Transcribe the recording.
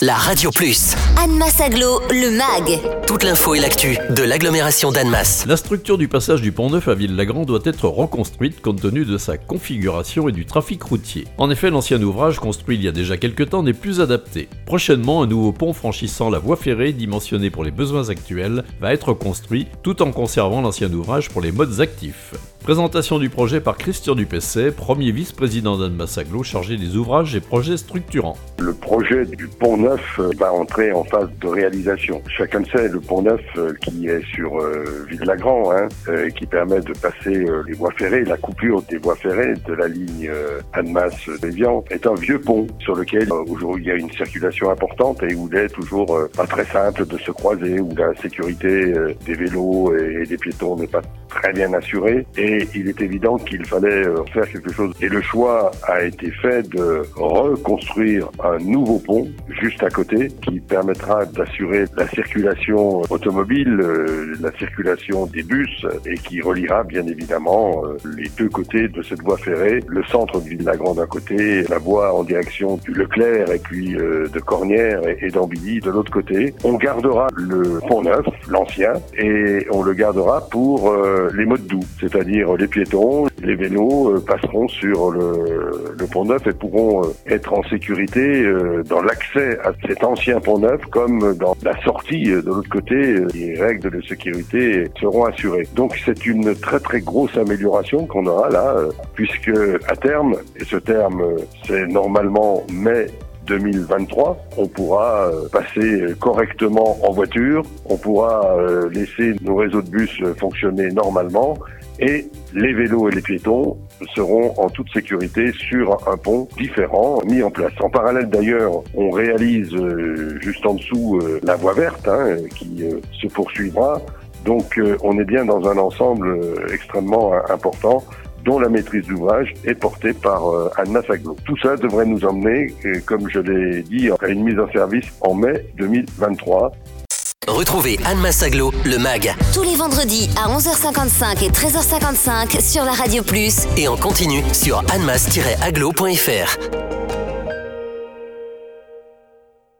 la Radio Plus. Annemasse Aglo, le MAG. Toute l'info et l'actu de l'agglomération d'Annemasse. La structure du passage du Pont Neuf à Ville-Lagrand doit être reconstruite compte tenu de sa configuration et du trafic routier. En effet, l'ancien ouvrage construit il y a déjà quelques temps n'est plus adapté. Prochainement, un nouveau pont franchissant la voie ferrée dimensionné pour les besoins actuels va être construit tout en conservant l'ancien ouvrage pour les modes actifs. Présentation du projet par Christian Dupesset, premier vice-président d'Annemasse Aglo chargé des ouvrages et projets structurants. Le projet du pont neuf va entrer en phase de réalisation. Chacun le sait, le pont neuf euh, qui est sur euh, Ville-Lagrand, hein, euh, qui permet de passer les voies ferrées, la coupure des voies ferrées de la ligne Annemasse-Bévian, est un vieux pont sur lequel aujourd'hui il y a une circulation importante et où il est toujours pas très simple de se croiser, où la sécurité des vélos et des piétons n'est pas très bien assurée. Et il est évident qu'il fallait faire quelque chose. Et le choix a été fait de reconstruire un nouveau pont juste à côté qui permettra d'assurer la circulation automobile, euh, la circulation des bus et qui reliera bien évidemment euh, les deux côtés de cette voie ferrée, le centre de Ville-la-Grande d'un côté, la voie en direction du Leclerc et puis euh, de Cornières et d'Ambilly de l'autre côté. On gardera le pont neuf, l'ancien, et on le gardera pour les modes doux, c'est-à-dire les piétons, les vélos passeront sur le, le pont neuf et pourront être en sécurité dans l'accès à cet ancien pont neuf comme dans la sortie de l'autre côté, les règles de sécurité seront assurées. Donc c'est une très très grosse amélioration qu'on aura là, puisque à terme, et ce terme c'est normalement mai 2023, on pourra passer correctement en voiture, on pourra laisser nos réseaux de bus fonctionner normalement et les vélos et les piétons seront en toute sécurité sur un pont différent mis en place. En parallèle d'ailleurs, on réalise euh, juste en dessous euh, la voie verte hein, qui euh, se poursuivra. Donc on est bien dans un ensemble extrêmement important dont la maîtrise d'ouvrage est portée par Anna Saglo. Tout ça devrait nous emmener, comme je l'ai dit, à une mise en service en mai 2023. Retrouvez Anne Massaglo, le MAG. Tous les vendredis à 11h55 et 13h55 sur la Radio Plus. Et en continu sur annemass-aglo.fr.